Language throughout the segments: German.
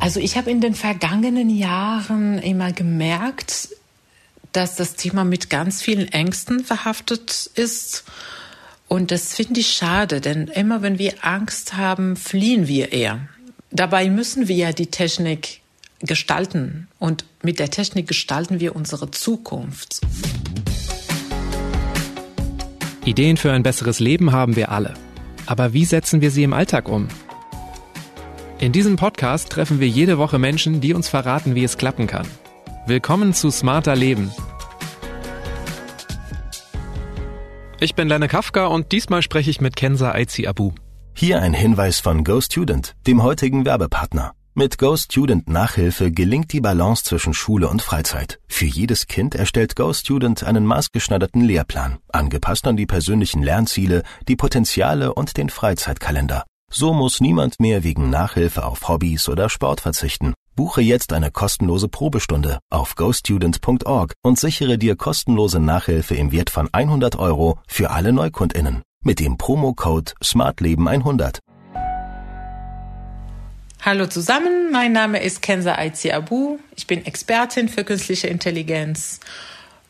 Also ich habe in den vergangenen Jahren immer gemerkt, dass das Thema mit ganz vielen Ängsten verhaftet ist. Und das finde ich schade, denn immer wenn wir Angst haben, fliehen wir eher. Dabei müssen wir ja die Technik gestalten und mit der Technik gestalten wir unsere Zukunft. Ideen für ein besseres Leben haben wir alle. Aber wie setzen wir sie im Alltag um? In diesem Podcast treffen wir jede Woche Menschen, die uns verraten, wie es klappen kann. Willkommen zu Smarter Leben. Ich bin Lenne Kafka und diesmal spreche ich mit Kenza Aizi Abu. Hier ein Hinweis von GoStudent, dem heutigen Werbepartner. Mit GoStudent Nachhilfe gelingt die Balance zwischen Schule und Freizeit. Für jedes Kind erstellt GoStudent einen maßgeschneiderten Lehrplan, angepasst an die persönlichen Lernziele, die Potenziale und den Freizeitkalender. So muss niemand mehr wegen Nachhilfe auf Hobbys oder Sport verzichten. Buche jetzt eine kostenlose Probestunde auf gostudent.org und sichere dir kostenlose Nachhilfe im Wert von 100 Euro für alle NeukundInnen mit dem Promocode SmartLeben100. Hallo zusammen, mein Name ist Kenza Aizi Abu. Ich bin Expertin für künstliche Intelligenz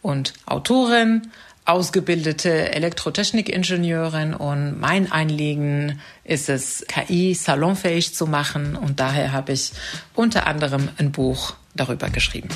und Autorin ausgebildete Elektrotechnikingenieurin und mein Anliegen ist es, KI salonfähig zu machen und daher habe ich unter anderem ein Buch darüber geschrieben.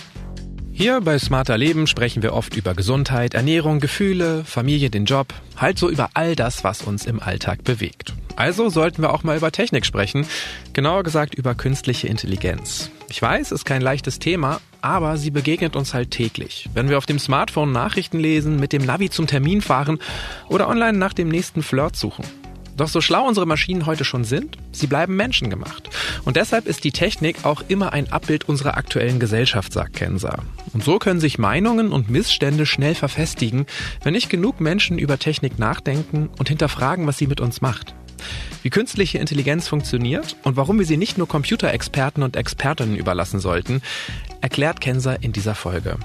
Hier bei Smarter Leben sprechen wir oft über Gesundheit, Ernährung, Gefühle, Familie, den Job, halt so über all das, was uns im Alltag bewegt. Also sollten wir auch mal über Technik sprechen, genauer gesagt über künstliche Intelligenz. Ich weiß, ist kein leichtes Thema, aber sie begegnet uns halt täglich. Wenn wir auf dem Smartphone Nachrichten lesen, mit dem Navi zum Termin fahren oder online nach dem nächsten Flirt suchen. Doch so schlau unsere Maschinen heute schon sind, sie bleiben menschengemacht. Und deshalb ist die Technik auch immer ein Abbild unserer aktuellen Gesellschaft, sagt Kensa. Und so können sich Meinungen und Missstände schnell verfestigen, wenn nicht genug Menschen über Technik nachdenken und hinterfragen, was sie mit uns macht. Wie künstliche Intelligenz funktioniert und warum wir sie nicht nur Computerexperten und Expertinnen überlassen sollten, erklärt Kensa in dieser Folge.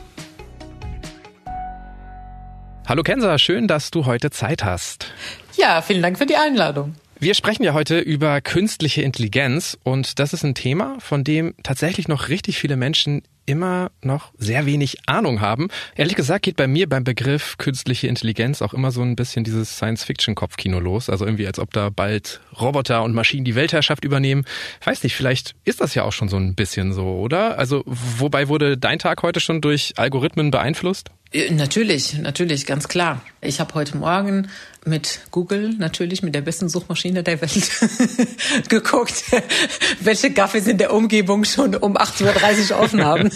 Hallo Kensa, schön, dass du heute Zeit hast. Ja, vielen Dank für die Einladung. Wir sprechen ja heute über künstliche Intelligenz und das ist ein Thema, von dem tatsächlich noch richtig viele Menschen immer noch sehr wenig Ahnung haben. Ehrlich gesagt geht bei mir beim Begriff künstliche Intelligenz auch immer so ein bisschen dieses Science-Fiction-Kopfkino los. Also irgendwie, als ob da bald Roboter und Maschinen die Weltherrschaft übernehmen. Ich weiß nicht, vielleicht ist das ja auch schon so ein bisschen so, oder? Also, wobei wurde dein Tag heute schon durch Algorithmen beeinflusst? Äh, natürlich, natürlich, ganz klar. Ich habe heute Morgen mit Google, natürlich mit der besten Suchmaschine der Welt, geguckt, welche Kaffees in der Umgebung schon um 8.30 Uhr offen haben.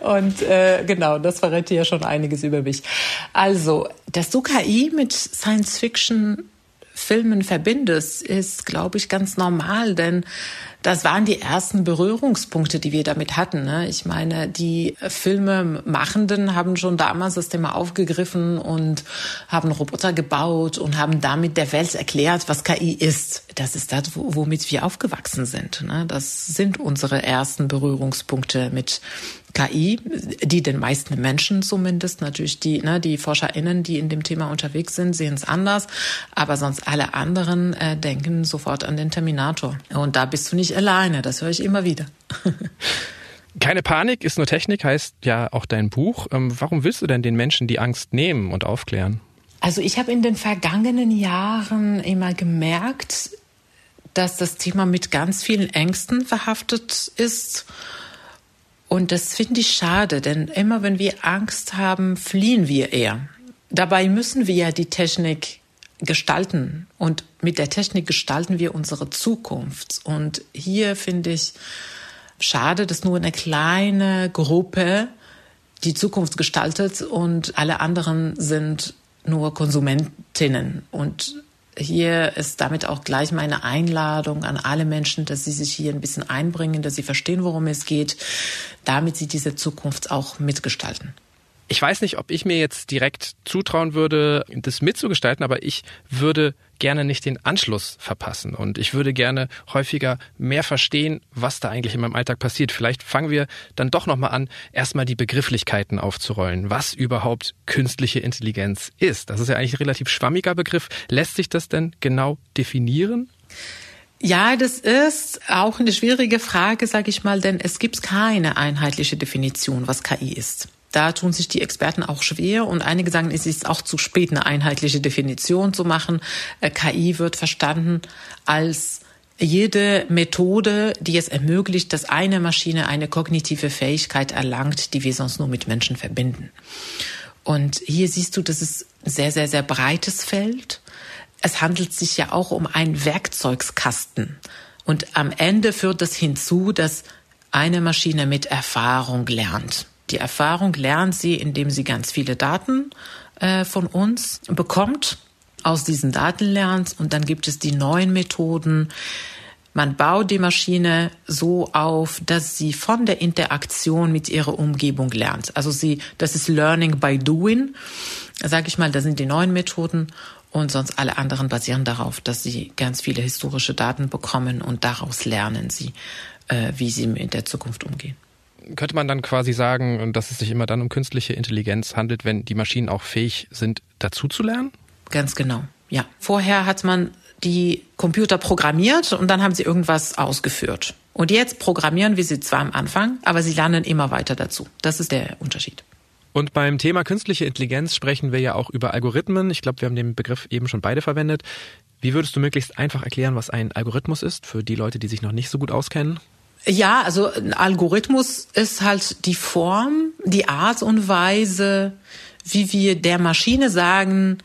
Und äh, genau, das verrät ja schon einiges über mich. Also, dass du KI mit Science Fiction Filmen verbindest, ist, glaube ich, ganz normal, denn das waren die ersten Berührungspunkte, die wir damit hatten. Ne? Ich meine, die Filmemachenden haben schon damals das Thema aufgegriffen und haben Roboter gebaut und haben damit der Welt erklärt, was KI ist. Das ist das, womit wir aufgewachsen sind. Ne? Das sind unsere ersten Berührungspunkte mit KI, die den meisten Menschen zumindest, natürlich die, ne, die ForscherInnen, die in dem Thema unterwegs sind, sehen es anders, aber sonst alle anderen äh, denken sofort an den Terminator. Und da bist du nicht alleine, das höre ich immer wieder. Keine Panik ist nur Technik, heißt ja auch dein Buch. Ähm, warum willst du denn den Menschen die Angst nehmen und aufklären? Also ich habe in den vergangenen Jahren immer gemerkt, dass das Thema mit ganz vielen Ängsten verhaftet ist und das finde ich schade, denn immer wenn wir Angst haben, fliehen wir eher. Dabei müssen wir ja die Technik gestalten und mit der Technik gestalten wir unsere Zukunft. Und hier finde ich schade, dass nur eine kleine Gruppe die Zukunft gestaltet und alle anderen sind nur Konsumentinnen. Und hier ist damit auch gleich meine Einladung an alle Menschen, dass sie sich hier ein bisschen einbringen, dass sie verstehen, worum es geht, damit sie diese Zukunft auch mitgestalten. Ich weiß nicht, ob ich mir jetzt direkt zutrauen würde, das mitzugestalten, aber ich würde gerne nicht den Anschluss verpassen und ich würde gerne häufiger mehr verstehen, was da eigentlich in meinem Alltag passiert. Vielleicht fangen wir dann doch nochmal an, erstmal die Begrifflichkeiten aufzurollen, was überhaupt künstliche Intelligenz ist. Das ist ja eigentlich ein relativ schwammiger Begriff. Lässt sich das denn genau definieren? Ja, das ist auch eine schwierige Frage, sage ich mal, denn es gibt keine einheitliche Definition, was KI ist. Da tun sich die Experten auch schwer und einige sagen, es ist auch zu spät, eine einheitliche Definition zu machen. Äh, KI wird verstanden als jede Methode, die es ermöglicht, dass eine Maschine eine kognitive Fähigkeit erlangt, die wir sonst nur mit Menschen verbinden. Und hier siehst du, das ist sehr, sehr, sehr breites Feld. Es handelt sich ja auch um einen Werkzeugskasten. Und am Ende führt das hinzu, dass eine Maschine mit Erfahrung lernt. Die Erfahrung lernt sie, indem sie ganz viele Daten äh, von uns bekommt, aus diesen Daten lernt und dann gibt es die neuen Methoden. Man baut die Maschine so auf, dass sie von der Interaktion mit ihrer Umgebung lernt. Also sie, das ist Learning by Doing. Sag ich mal, das sind die neuen Methoden und sonst alle anderen basieren darauf, dass sie ganz viele historische Daten bekommen und daraus lernen sie, äh, wie sie in der Zukunft umgehen könnte man dann quasi sagen, dass es sich immer dann um künstliche Intelligenz handelt, wenn die Maschinen auch fähig sind, dazuzulernen? Ganz genau, ja. Vorher hat man die Computer programmiert und dann haben sie irgendwas ausgeführt. Und jetzt programmieren wir sie zwar am Anfang, aber sie lernen immer weiter dazu. Das ist der Unterschied. Und beim Thema künstliche Intelligenz sprechen wir ja auch über Algorithmen. Ich glaube, wir haben den Begriff eben schon beide verwendet. Wie würdest du möglichst einfach erklären, was ein Algorithmus ist für die Leute, die sich noch nicht so gut auskennen? Ja, also ein Algorithmus ist halt die Form, die Art und Weise, wie wir der Maschine sagen,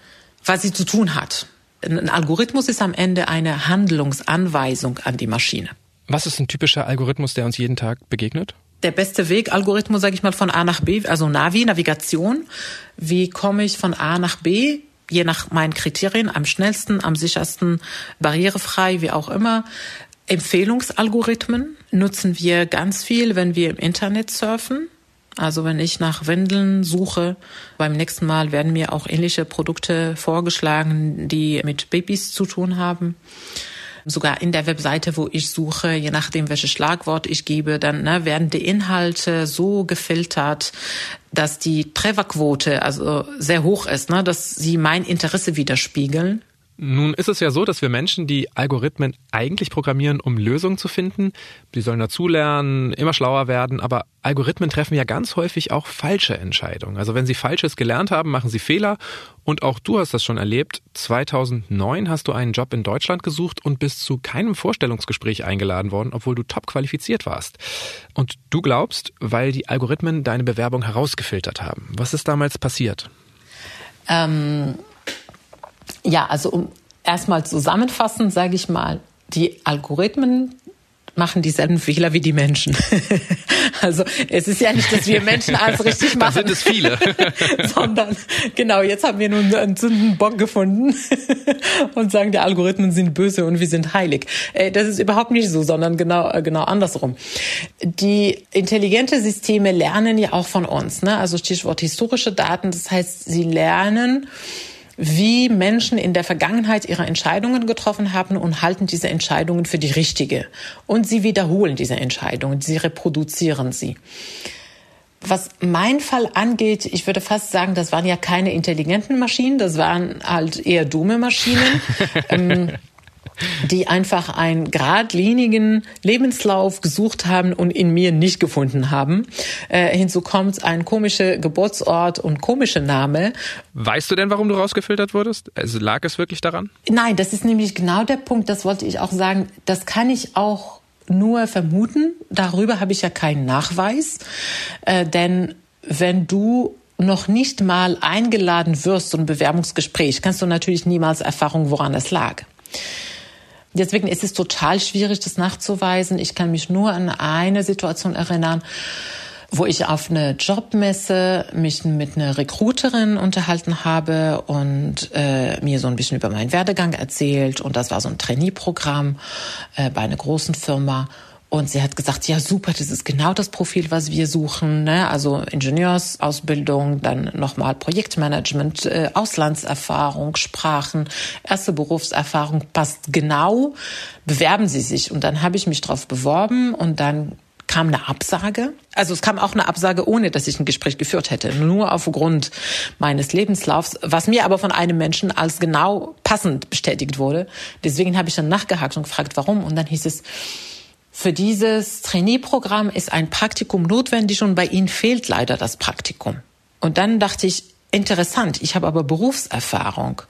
was sie zu tun hat. Ein Algorithmus ist am Ende eine Handlungsanweisung an die Maschine. Was ist ein typischer Algorithmus, der uns jeden Tag begegnet? Der beste Weg, Algorithmus, sage ich mal, von A nach B, also Navi, Navigation. Wie komme ich von A nach B? Je nach meinen Kriterien, am schnellsten, am sichersten, barrierefrei, wie auch immer. Empfehlungsalgorithmen nutzen wir ganz viel, wenn wir im Internet surfen. Also wenn ich nach Windeln suche, beim nächsten Mal werden mir auch ähnliche Produkte vorgeschlagen, die mit Babys zu tun haben. Sogar in der Webseite, wo ich suche, je nachdem, welches Schlagwort ich gebe, dann ne, werden die Inhalte so gefiltert, dass die Trefferquote also sehr hoch ist, ne, dass sie mein Interesse widerspiegeln. Nun ist es ja so, dass wir Menschen die Algorithmen eigentlich programmieren, um Lösungen zu finden. Die sollen dazulernen, immer schlauer werden, aber Algorithmen treffen ja ganz häufig auch falsche Entscheidungen. Also wenn sie Falsches gelernt haben, machen sie Fehler. Und auch du hast das schon erlebt. 2009 hast du einen Job in Deutschland gesucht und bist zu keinem Vorstellungsgespräch eingeladen worden, obwohl du top qualifiziert warst. Und du glaubst, weil die Algorithmen deine Bewerbung herausgefiltert haben. Was ist damals passiert? Ähm ja, also um erstmal zusammenfassend sage ich mal, die Algorithmen machen dieselben Fehler wie die Menschen. also es ist ja nicht, dass wir Menschen alles richtig machen. Da sind es viele. sondern genau, jetzt haben wir nun einen Sündenbock gefunden und sagen, die Algorithmen sind böse und wir sind heilig. Äh, das ist überhaupt nicht so, sondern genau, äh, genau andersrum. Die intelligente Systeme lernen ja auch von uns. Ne? Also Stichwort historische Daten. Das heißt, sie lernen, wie Menschen in der Vergangenheit ihre Entscheidungen getroffen haben und halten diese Entscheidungen für die richtige. Und sie wiederholen diese Entscheidungen, sie reproduzieren sie. Was mein Fall angeht, ich würde fast sagen, das waren ja keine intelligenten Maschinen, das waren halt eher dumme Maschinen. ähm, die einfach einen geradlinigen Lebenslauf gesucht haben und in mir nicht gefunden haben. Äh, hinzu kommt ein komischer Geburtsort und komischer Name. Weißt du denn, warum du rausgefiltert wurdest? Also lag es wirklich daran? Nein, das ist nämlich genau der Punkt, das wollte ich auch sagen. Das kann ich auch nur vermuten. Darüber habe ich ja keinen Nachweis. Äh, denn wenn du noch nicht mal eingeladen wirst, ein Bewerbungsgespräch, kannst du natürlich niemals Erfahrung, woran es lag. Deswegen ist es total schwierig, das nachzuweisen. Ich kann mich nur an eine Situation erinnern, wo ich auf eine Jobmesse mich mit einer Recruiterin unterhalten habe und äh, mir so ein bisschen über meinen Werdegang erzählt. Und das war so ein Trainee-Programm äh, bei einer großen Firma. Und sie hat gesagt, ja super, das ist genau das Profil, was wir suchen. Ne? Also Ingenieursausbildung, dann nochmal Projektmanagement, äh, Auslandserfahrung, Sprachen, erste Berufserfahrung passt genau. Bewerben Sie sich. Und dann habe ich mich drauf beworben und dann kam eine Absage. Also es kam auch eine Absage, ohne dass ich ein Gespräch geführt hätte, nur aufgrund meines Lebenslaufs, was mir aber von einem Menschen als genau passend bestätigt wurde. Deswegen habe ich dann nachgehakt und gefragt, warum. Und dann hieß es, für dieses Trainee-Programm ist ein Praktikum notwendig und bei Ihnen fehlt leider das Praktikum. Und dann dachte ich, interessant, ich habe aber Berufserfahrung.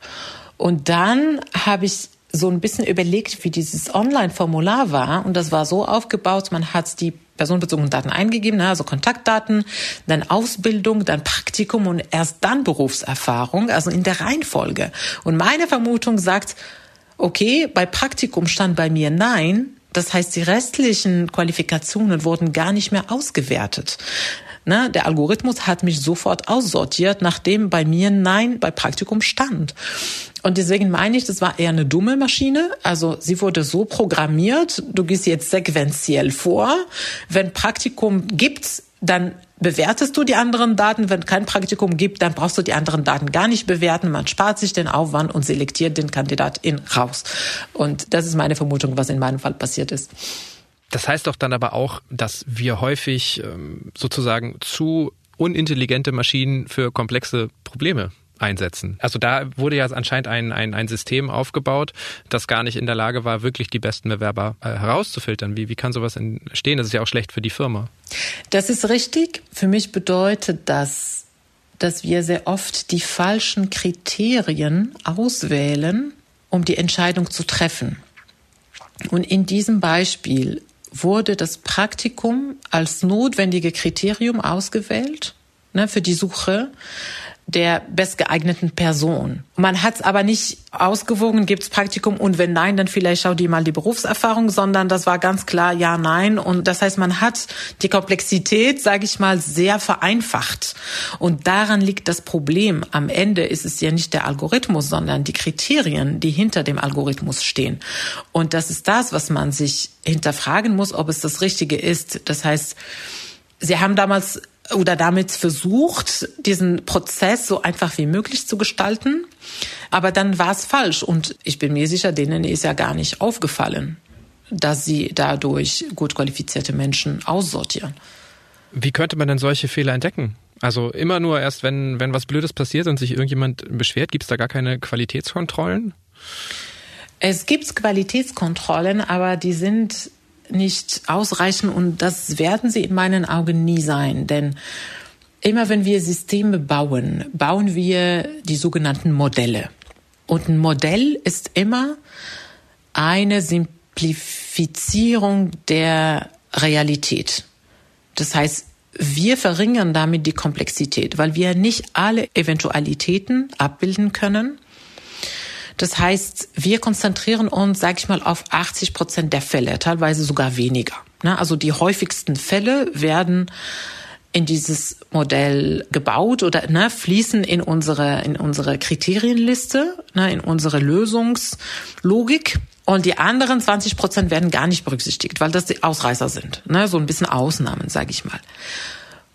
Und dann habe ich so ein bisschen überlegt, wie dieses Online-Formular war. Und das war so aufgebaut, man hat die personenbezogenen Daten eingegeben, ne, also Kontaktdaten, dann Ausbildung, dann Praktikum und erst dann Berufserfahrung, also in der Reihenfolge. Und meine Vermutung sagt, okay, bei Praktikum stand bei mir nein. Das heißt, die restlichen Qualifikationen wurden gar nicht mehr ausgewertet. Ne, der Algorithmus hat mich sofort aussortiert, nachdem bei mir Nein bei Praktikum stand. Und deswegen meine ich, das war eher eine dumme Maschine. Also sie wurde so programmiert, du gehst jetzt sequenziell vor. Wenn Praktikum gibt, dann bewertest du die anderen Daten. Wenn kein Praktikum gibt, dann brauchst du die anderen Daten gar nicht bewerten. Man spart sich den Aufwand und selektiert den Kandidatin raus. Und das ist meine Vermutung, was in meinem Fall passiert ist. Das heißt doch dann aber auch, dass wir häufig ähm, sozusagen zu unintelligente Maschinen für komplexe Probleme einsetzen. Also da wurde ja anscheinend ein, ein, ein System aufgebaut, das gar nicht in der Lage war, wirklich die besten Bewerber äh, herauszufiltern. Wie, wie kann sowas entstehen? Das ist ja auch schlecht für die Firma. Das ist richtig. Für mich bedeutet das, dass wir sehr oft die falschen Kriterien auswählen, um die Entscheidung zu treffen. Und in diesem Beispiel wurde das Praktikum als notwendige Kriterium ausgewählt ne, für die Suche der bestgeeigneten Person. Man hat es aber nicht ausgewogen, gibt's Praktikum und wenn nein, dann vielleicht schau dir mal die Berufserfahrung, sondern das war ganz klar ja, nein. Und das heißt, man hat die Komplexität, sage ich mal, sehr vereinfacht. Und daran liegt das Problem. Am Ende ist es ja nicht der Algorithmus, sondern die Kriterien, die hinter dem Algorithmus stehen. Und das ist das, was man sich hinterfragen muss, ob es das Richtige ist. Das heißt, Sie haben damals oder damit versucht, diesen Prozess so einfach wie möglich zu gestalten. Aber dann war es falsch und ich bin mir sicher, denen ist ja gar nicht aufgefallen, dass sie dadurch gut qualifizierte Menschen aussortieren. Wie könnte man denn solche Fehler entdecken? Also immer nur erst, wenn, wenn was Blödes passiert und sich irgendjemand beschwert, gibt es da gar keine Qualitätskontrollen? Es gibt Qualitätskontrollen, aber die sind nicht ausreichen und das werden sie in meinen Augen nie sein, denn immer wenn wir Systeme bauen, bauen wir die sogenannten Modelle. Und ein Modell ist immer eine Simplifizierung der Realität. Das heißt, wir verringern damit die Komplexität, weil wir nicht alle Eventualitäten abbilden können. Das heißt, wir konzentrieren uns, sage ich mal, auf 80 Prozent der Fälle, teilweise sogar weniger. Ne? Also die häufigsten Fälle werden in dieses Modell gebaut oder ne, fließen in unsere in unsere Kriterienliste, ne, in unsere Lösungslogik. Und die anderen 20 Prozent werden gar nicht berücksichtigt, weil das die Ausreißer sind, ne, so ein bisschen Ausnahmen, sage ich mal.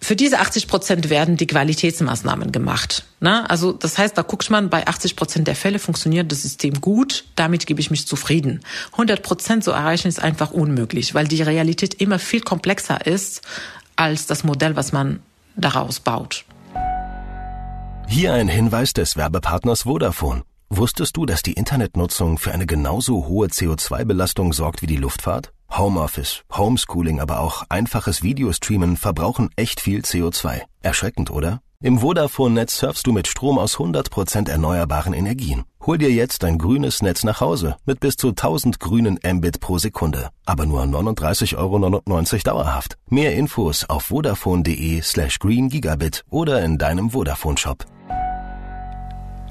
Für diese 80 Prozent werden die Qualitätsmaßnahmen gemacht. Ne? Also das heißt, da guckt man, bei 80 Prozent der Fälle funktioniert das System gut, damit gebe ich mich zufrieden. 100 Prozent zu erreichen ist einfach unmöglich, weil die Realität immer viel komplexer ist als das Modell, was man daraus baut. Hier ein Hinweis des Werbepartners Vodafone. Wusstest du, dass die Internetnutzung für eine genauso hohe CO2-Belastung sorgt wie die Luftfahrt? Homeoffice, Homeschooling, aber auch einfaches Videostreamen verbrauchen echt viel CO2. Erschreckend, oder? Im Vodafone-Netz surfst du mit Strom aus 100% erneuerbaren Energien. Hol dir jetzt ein grünes Netz nach Hause mit bis zu 1000 grünen Mbit pro Sekunde. Aber nur 39,99 Euro dauerhaft. Mehr Infos auf vodafone.de slash green gigabit oder in deinem Vodafone-Shop.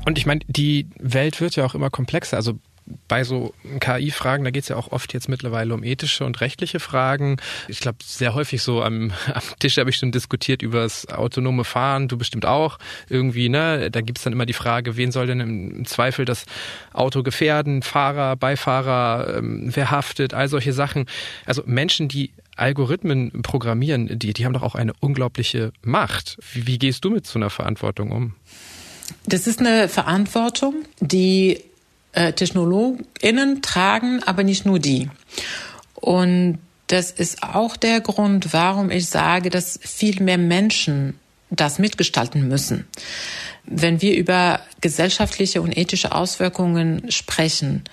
Und ich meine, die Welt wird ja auch immer komplexer. Also bei so KI-Fragen, da geht es ja auch oft jetzt mittlerweile um ethische und rechtliche Fragen. Ich glaube, sehr häufig so am, am Tisch habe ich schon diskutiert über das autonome Fahren, du bestimmt auch irgendwie, ne? Da gibt es dann immer die Frage, wen soll denn im Zweifel das Auto gefährden? Fahrer, Beifahrer, ähm, wer haftet, all solche Sachen. Also Menschen, die Algorithmen programmieren, die, die haben doch auch eine unglaubliche Macht. Wie, wie gehst du mit so einer Verantwortung um? Das ist eine Verantwortung, die äh, TechnologInnen tragen, aber nicht nur die. Und das ist auch der Grund, warum ich sage, dass viel mehr Menschen das mitgestalten müssen. Wenn wir über gesellschaftliche und ethische Auswirkungen sprechen,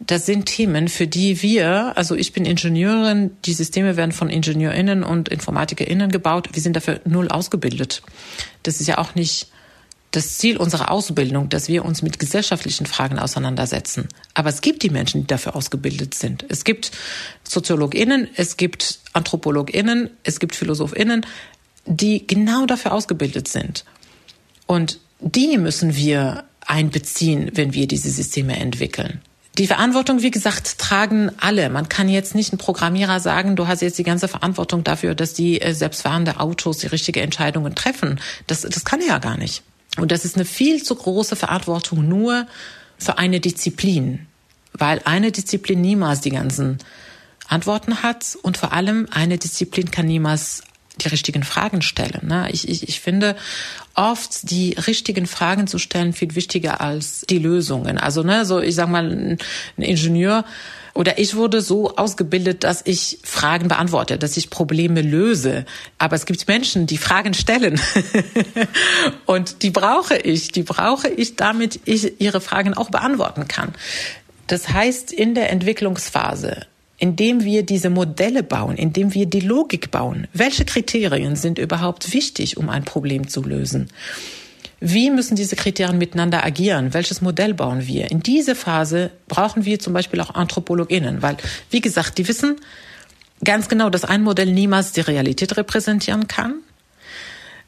das sind Themen, für die wir, also ich bin Ingenieurin, die Systeme werden von IngenieurInnen und InformatikerInnen gebaut. Wir sind dafür null ausgebildet. Das ist ja auch nicht das Ziel unserer Ausbildung, dass wir uns mit gesellschaftlichen Fragen auseinandersetzen. Aber es gibt die Menschen, die dafür ausgebildet sind. Es gibt SoziologInnen, es gibt AnthropologInnen, es gibt PhilosophInnen, die genau dafür ausgebildet sind. Und die müssen wir einbeziehen, wenn wir diese Systeme entwickeln. Die Verantwortung, wie gesagt, tragen alle. Man kann jetzt nicht ein Programmierer sagen, du hast jetzt die ganze Verantwortung dafür, dass die äh, selbstfahrende Autos die richtige Entscheidungen treffen. Das, das kann er ja gar nicht. Und das ist eine viel zu große Verantwortung nur für eine Disziplin, weil eine Disziplin niemals die ganzen Antworten hat und vor allem eine Disziplin kann niemals die richtigen Fragen stellen. Ne? Ich, ich, ich finde oft die richtigen Fragen zu stellen viel wichtiger als die Lösungen. Also ne, so ich sag mal ein Ingenieur oder ich wurde so ausgebildet, dass ich Fragen beantworte, dass ich Probleme löse. Aber es gibt Menschen, die Fragen stellen. Und die brauche ich. Die brauche ich, damit ich ihre Fragen auch beantworten kann. Das heißt, in der Entwicklungsphase indem wir diese Modelle bauen, indem wir die Logik bauen. Welche Kriterien sind überhaupt wichtig, um ein Problem zu lösen? Wie müssen diese Kriterien miteinander agieren? Welches Modell bauen wir? In dieser Phase brauchen wir zum Beispiel auch AnthropologInnen, weil, wie gesagt, die wissen ganz genau, dass ein Modell niemals die Realität repräsentieren kann.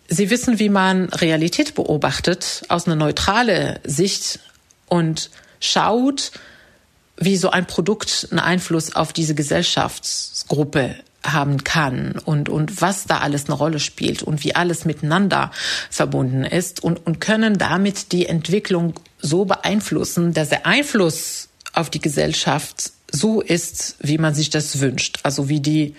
Sie wissen, wie man Realität beobachtet aus einer neutralen Sicht und schaut, wie so ein Produkt einen Einfluss auf diese Gesellschaftsgruppe haben kann und, und was da alles eine Rolle spielt und wie alles miteinander verbunden ist und, und können damit die Entwicklung so beeinflussen, dass der Einfluss auf die Gesellschaft so ist, wie man sich das wünscht. Also wie die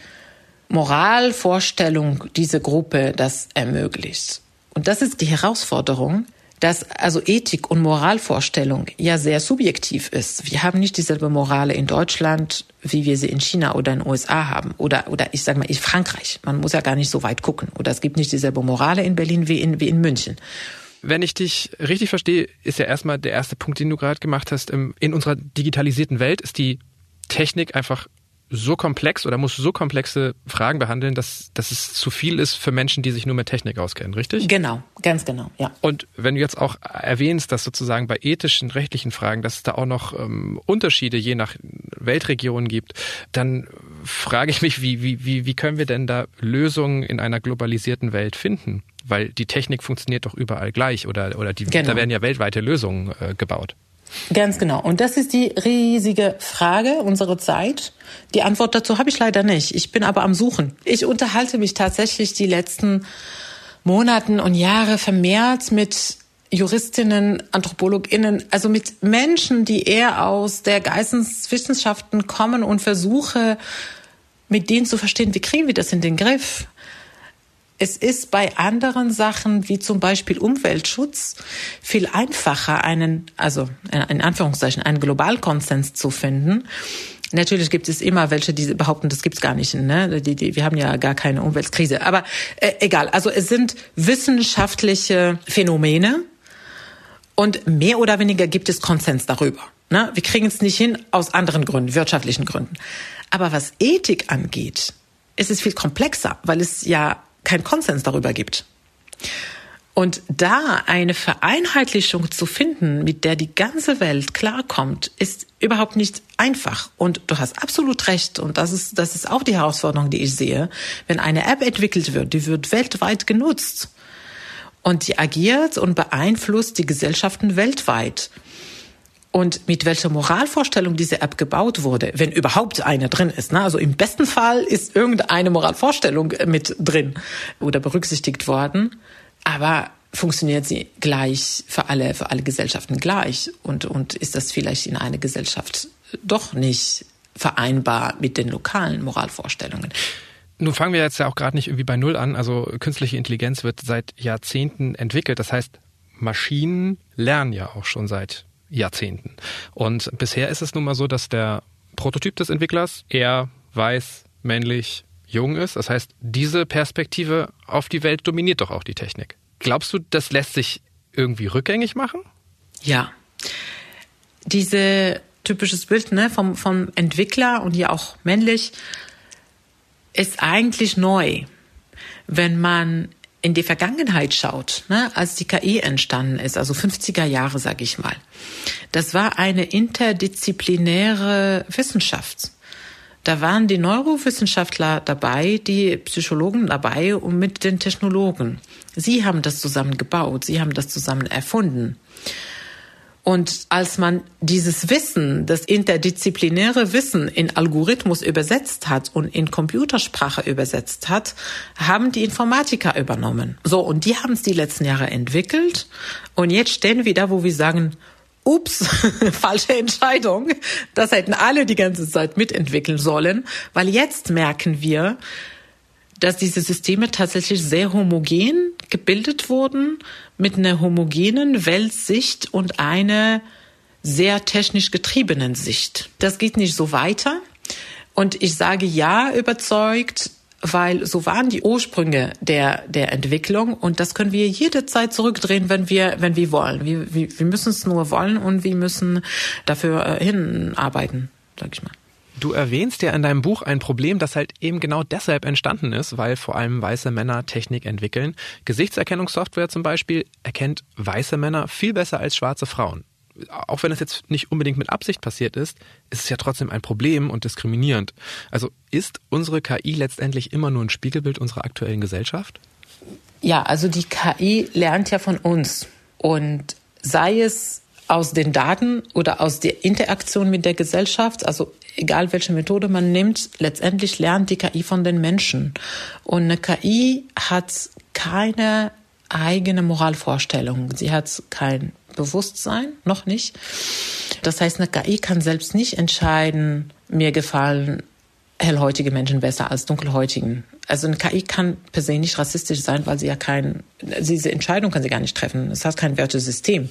Moralvorstellung dieser Gruppe das ermöglicht. Und das ist die Herausforderung, dass also Ethik und Moralvorstellung ja sehr subjektiv ist. Wir haben nicht dieselbe Morale in Deutschland, wie wir sie in China oder in den USA haben oder oder ich sage mal in Frankreich. Man muss ja gar nicht so weit gucken. Oder es gibt nicht dieselbe Morale in Berlin wie in wie in München. Wenn ich dich richtig verstehe, ist ja erstmal der erste Punkt, den du gerade gemacht hast. In unserer digitalisierten Welt ist die Technik einfach so komplex oder muss so komplexe Fragen behandeln, dass, dass es zu viel ist für Menschen, die sich nur mit Technik auskennen, richtig? Genau, ganz genau, ja. Und wenn du jetzt auch erwähnst, dass sozusagen bei ethischen, rechtlichen Fragen, dass es da auch noch ähm, Unterschiede je nach Weltregion gibt, dann frage ich mich, wie, wie, wie, wie können wir denn da Lösungen in einer globalisierten Welt finden? Weil die Technik funktioniert doch überall gleich oder, oder die, genau. da werden ja weltweite Lösungen äh, gebaut. Ganz genau. Und das ist die riesige Frage unserer Zeit. Die Antwort dazu habe ich leider nicht. Ich bin aber am Suchen. Ich unterhalte mich tatsächlich die letzten Monaten und Jahre vermehrt mit Juristinnen, Anthropologinnen, also mit Menschen, die eher aus der Geisteswissenschaften kommen und versuche, mit denen zu verstehen, wie kriegen wir das in den Griff? Es ist bei anderen Sachen wie zum Beispiel Umweltschutz viel einfacher, einen, also in Anführungszeichen, einen Globalkonsens zu finden. Natürlich gibt es immer welche, die behaupten, das gibt's gar nicht. Ne? Die, die, wir haben ja gar keine Umweltkrise. Aber äh, egal. Also es sind wissenschaftliche Phänomene und mehr oder weniger gibt es Konsens darüber. Ne? Wir kriegen es nicht hin aus anderen Gründen, wirtschaftlichen Gründen. Aber was Ethik angeht, ist es viel komplexer, weil es ja keinen Konsens darüber gibt. Und da eine Vereinheitlichung zu finden, mit der die ganze Welt klarkommt, ist überhaupt nicht einfach. Und du hast absolut recht. Und das ist, das ist auch die Herausforderung, die ich sehe. Wenn eine App entwickelt wird, die wird weltweit genutzt. Und die agiert und beeinflusst die Gesellschaften weltweit und mit welcher Moralvorstellung diese App gebaut wurde, wenn überhaupt eine drin ist. Ne? Also im besten Fall ist irgendeine Moralvorstellung mit drin oder berücksichtigt worden, aber funktioniert sie gleich für alle, für alle Gesellschaften gleich und, und ist das vielleicht in einer Gesellschaft doch nicht vereinbar mit den lokalen Moralvorstellungen. Nun fangen wir jetzt ja auch gerade nicht irgendwie bei Null an. Also künstliche Intelligenz wird seit Jahrzehnten entwickelt. Das heißt, Maschinen lernen ja auch schon seit Jahrzehnten. Und bisher ist es nun mal so, dass der Prototyp des Entwicklers, er weiß, männlich, jung ist. Das heißt, diese Perspektive auf die Welt dominiert doch auch die Technik. Glaubst du, das lässt sich irgendwie rückgängig machen? Ja. Diese typisches Bild ne, vom, vom Entwickler und ja auch männlich ist eigentlich neu, wenn man in die Vergangenheit schaut, ne, als die KI entstanden ist, also 50er Jahre, sage ich mal. Das war eine interdisziplinäre Wissenschaft. Da waren die Neurowissenschaftler dabei, die Psychologen dabei und mit den Technologen. Sie haben das zusammen gebaut, sie haben das zusammen erfunden. Und als man dieses Wissen, das interdisziplinäre Wissen in Algorithmus übersetzt hat und in Computersprache übersetzt hat, haben die Informatiker übernommen. So, und die haben es die letzten Jahre entwickelt. Und jetzt stehen wir da, wo wir sagen, ups, falsche Entscheidung. Das hätten alle die ganze Zeit mitentwickeln sollen, weil jetzt merken wir, dass diese Systeme tatsächlich sehr homogen gebildet wurden, mit einer homogenen Weltsicht und einer sehr technisch getriebenen Sicht. Das geht nicht so weiter. Und ich sage ja überzeugt, weil so waren die Ursprünge der, der Entwicklung und das können wir jederzeit zurückdrehen, wenn wir, wenn wir wollen. Wir, wir, wir müssen es nur wollen und wir müssen dafür äh, hinarbeiten, sag ich mal. Du erwähnst ja in deinem Buch ein Problem, das halt eben genau deshalb entstanden ist, weil vor allem weiße Männer Technik entwickeln. Gesichtserkennungssoftware zum Beispiel erkennt weiße Männer viel besser als schwarze Frauen. Auch wenn es jetzt nicht unbedingt mit Absicht passiert ist, ist es ja trotzdem ein Problem und diskriminierend. Also ist unsere KI letztendlich immer nur ein Spiegelbild unserer aktuellen Gesellschaft? Ja, also die KI lernt ja von uns. Und sei es aus den Daten oder aus der Interaktion mit der Gesellschaft, also egal welche Methode man nimmt, letztendlich lernt die KI von den Menschen. Und eine KI hat keine eigene Moralvorstellung. Sie hat kein Bewusstsein, noch nicht. Das heißt, eine KI kann selbst nicht entscheiden, mir gefallen hellhäutige Menschen besser als dunkelhäutigen. Also eine KI kann per se nicht rassistisch sein, weil sie ja kein, diese Entscheidung kann sie gar nicht treffen. Es hat kein Wertesystem.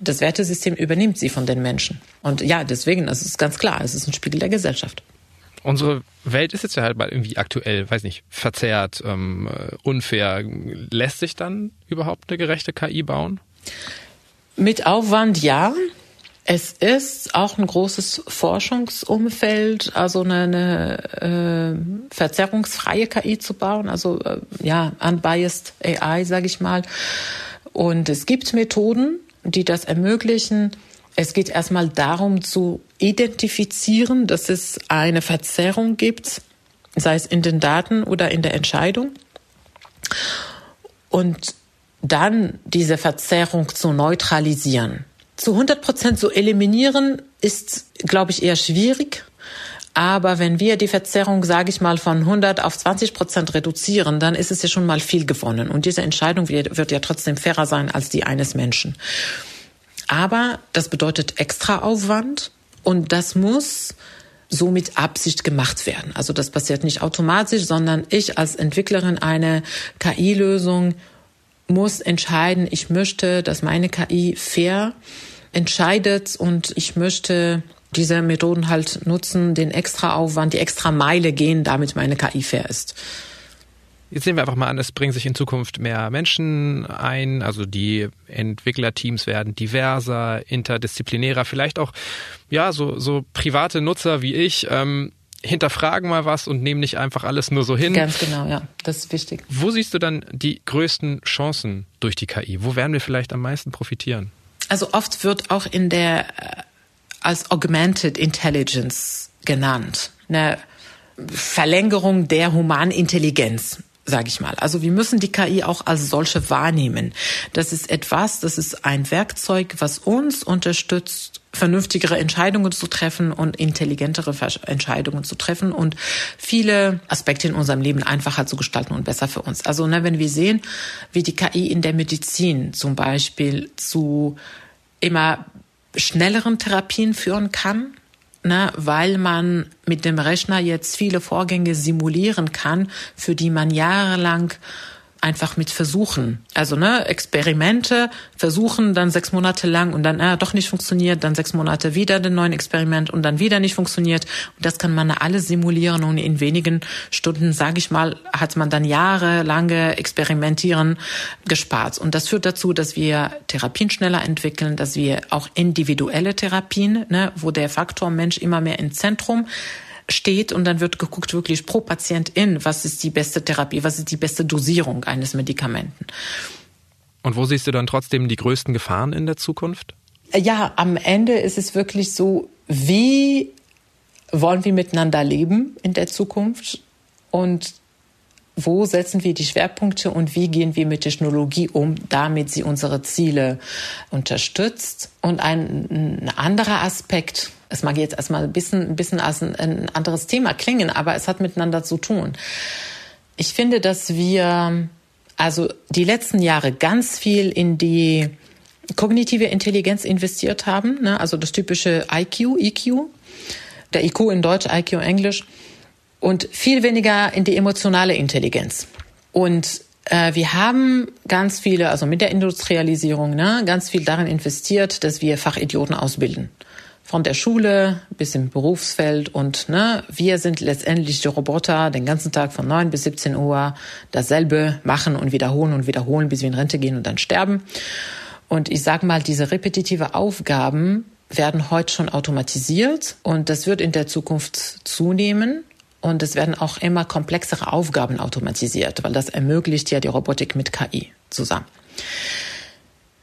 Das Wertesystem übernimmt sie von den Menschen. Und ja, deswegen, das ist ganz klar, es ist ein Spiegel der Gesellschaft. Unsere Welt ist jetzt ja halt mal irgendwie aktuell, weiß nicht, verzerrt, ähm, unfair. Lässt sich dann überhaupt eine gerechte KI bauen? Mit Aufwand ja. Es ist auch ein großes Forschungsumfeld, also eine, eine äh, verzerrungsfreie KI zu bauen, also äh, ja, unbiased AI, sage ich mal. Und es gibt Methoden, die das ermöglichen. Es geht erstmal darum zu identifizieren, dass es eine Verzerrung gibt, sei es in den Daten oder in der Entscheidung. Und dann diese Verzerrung zu neutralisieren zu 100 Prozent zu eliminieren ist, glaube ich, eher schwierig. Aber wenn wir die Verzerrung, sage ich mal, von 100 auf 20 Prozent reduzieren, dann ist es ja schon mal viel gewonnen. Und diese Entscheidung wird, ja trotzdem fairer sein als die eines Menschen. Aber das bedeutet extra Aufwand und das muss so mit Absicht gemacht werden. Also das passiert nicht automatisch, sondern ich als Entwicklerin eine KI-Lösung muss entscheiden, ich möchte, dass meine KI fair entscheidet und ich möchte diese Methoden halt nutzen, den extra Aufwand, die extra Meile gehen, damit meine KI fair ist. Jetzt sehen wir einfach mal an, es bringen sich in Zukunft mehr Menschen ein, also die Entwicklerteams werden diverser, interdisziplinärer, vielleicht auch ja so so private Nutzer wie ich ähm, hinterfragen mal was und nehmen nicht einfach alles nur so hin. Ganz genau, ja, das ist wichtig. Wo siehst du dann die größten Chancen durch die KI? Wo werden wir vielleicht am meisten profitieren? Also oft wird auch in der äh, als Augmented Intelligence genannt, eine Verlängerung der humanen Intelligenz sage ich mal. Also wir müssen die KI auch als solche wahrnehmen. Das ist etwas, das ist ein Werkzeug, was uns unterstützt, vernünftigere Entscheidungen zu treffen und intelligentere Entscheidungen zu treffen und viele Aspekte in unserem Leben einfacher zu gestalten und besser für uns. Also ne, wenn wir sehen, wie die KI in der Medizin zum Beispiel zu immer schnelleren Therapien führen kann, ne, weil man mit dem Rechner jetzt viele Vorgänge simulieren kann, für die man jahrelang einfach mit Versuchen. Also ne, Experimente versuchen dann sechs Monate lang und dann äh, doch nicht funktioniert, dann sechs Monate wieder den neuen Experiment und dann wieder nicht funktioniert. Und das kann man alles simulieren und in wenigen Stunden, sage ich mal, hat man dann jahrelange Experimentieren gespart. Und das führt dazu, dass wir Therapien schneller entwickeln, dass wir auch individuelle Therapien, ne, wo der Faktor Mensch immer mehr ins Zentrum steht und dann wird geguckt wirklich pro Patientin, was ist die beste Therapie, was ist die beste Dosierung eines Medikamenten. Und wo siehst du dann trotzdem die größten Gefahren in der Zukunft? Ja, am Ende ist es wirklich so, wie wollen wir miteinander leben in der Zukunft und wo setzen wir die Schwerpunkte und wie gehen wir mit Technologie um, damit sie unsere Ziele unterstützt. Und ein, ein anderer Aspekt, es mag jetzt erstmal ein bisschen, ein bisschen als ein, ein anderes Thema klingen, aber es hat miteinander zu tun. Ich finde, dass wir also die letzten Jahre ganz viel in die kognitive Intelligenz investiert haben, ne? also das typische IQ, EQ, der IQ in Deutsch, IQ in Englisch und viel weniger in die emotionale Intelligenz. Und äh, wir haben ganz viele, also mit der Industrialisierung, ne, ganz viel darin investiert, dass wir Fachidioten ausbilden. Von der Schule bis im Berufsfeld und ne, wir sind letztendlich die Roboter, den ganzen Tag von 9 bis 17 Uhr dasselbe machen und wiederholen und wiederholen, bis wir in Rente gehen und dann sterben. Und ich sage mal, diese repetitive Aufgaben werden heute schon automatisiert und das wird in der Zukunft zunehmen. Und es werden auch immer komplexere Aufgaben automatisiert, weil das ermöglicht ja die Robotik mit KI zusammen.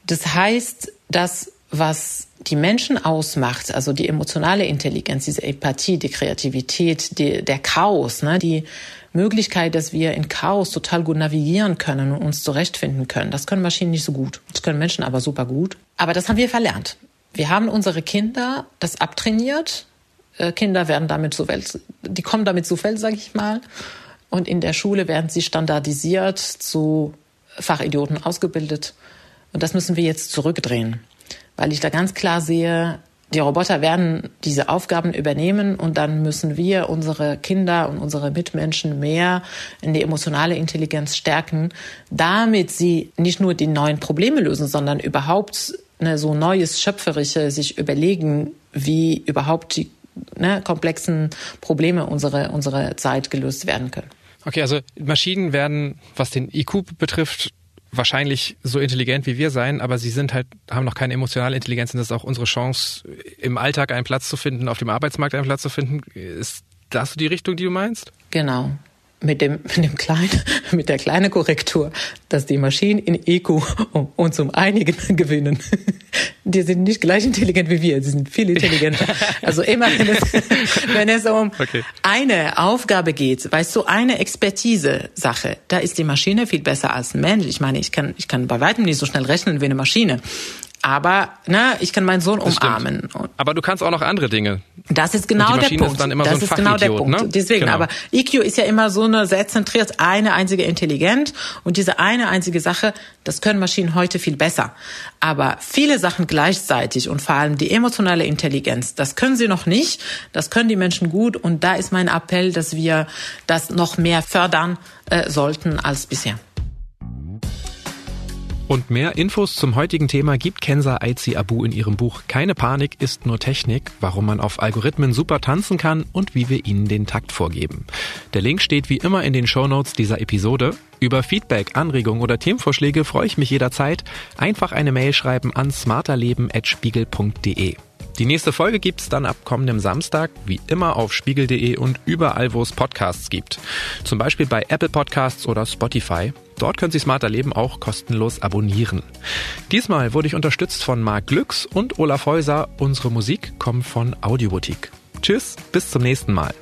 Das heißt, das, was die Menschen ausmacht, also die emotionale Intelligenz, diese Empathie, die Kreativität, die, der Chaos, ne, die Möglichkeit, dass wir in Chaos total gut navigieren können und uns zurechtfinden können. Das können Maschinen nicht so gut. Das können Menschen aber super gut. Aber das haben wir verlernt. Wir haben unsere Kinder das abtrainiert Kinder werden damit zur Welt, die kommen damit zur Welt, sage ich mal. Und in der Schule werden sie standardisiert zu Fachidioten ausgebildet. Und das müssen wir jetzt zurückdrehen, weil ich da ganz klar sehe, die Roboter werden diese Aufgaben übernehmen und dann müssen wir unsere Kinder und unsere Mitmenschen mehr in die emotionale Intelligenz stärken, damit sie nicht nur die neuen Probleme lösen, sondern überhaupt eine so neues Schöpferische sich überlegen, wie überhaupt die ne, komplexen Probleme unserer, unserer Zeit gelöst werden können. Okay, also Maschinen werden, was den IQ betrifft, wahrscheinlich so intelligent wie wir sein, aber sie sind halt, haben noch keine emotionale Intelligenz und das ist auch unsere Chance, im Alltag einen Platz zu finden, auf dem Arbeitsmarkt einen Platz zu finden. Ist das die Richtung, die du meinst? Genau mit dem, mit dem kleinen, mit der kleinen Korrektur, dass die Maschinen in EQ uns um einigen gewinnen. Die sind nicht gleich intelligent wie wir, sie sind viel intelligenter. Also immer, wenn es, wenn es um okay. eine Aufgabe geht, weißt du, eine Expertise-Sache, da ist die Maschine viel besser als ein Mensch. Ich meine, ich kann, ich kann bei weitem nicht so schnell rechnen wie eine Maschine. Aber ne, ich kann meinen Sohn umarmen. Aber du kannst auch noch andere Dinge. Das ist genau der Punkt. Ist das so ist genau der Punkt. Ne? Deswegen, genau. aber EQ ist ja immer so eine sehr zentriert, eine einzige Intelligenz und diese eine einzige Sache, das können Maschinen heute viel besser. Aber viele Sachen gleichzeitig und vor allem die emotionale Intelligenz, das können sie noch nicht. Das können die Menschen gut und da ist mein Appell, dass wir das noch mehr fördern äh, sollten als bisher. Und mehr Infos zum heutigen Thema gibt Kenza Aizi Abu in ihrem Buch Keine Panik ist nur Technik, warum man auf Algorithmen super tanzen kann und wie wir ihnen den Takt vorgeben. Der Link steht wie immer in den Shownotes dieser Episode. Über Feedback, Anregungen oder Themenvorschläge freue ich mich jederzeit. Einfach eine Mail schreiben an smarterleben.spiegel.de. Die nächste Folge gibt's dann ab kommendem Samstag, wie immer auf spiegel.de und überall, wo es Podcasts gibt. Zum Beispiel bei Apple Podcasts oder Spotify. Dort können Sie Smarter Leben auch kostenlos abonnieren. Diesmal wurde ich unterstützt von Marc Glücks und Olaf Häuser. Unsere Musik kommt von Audioboutique. Tschüss, bis zum nächsten Mal.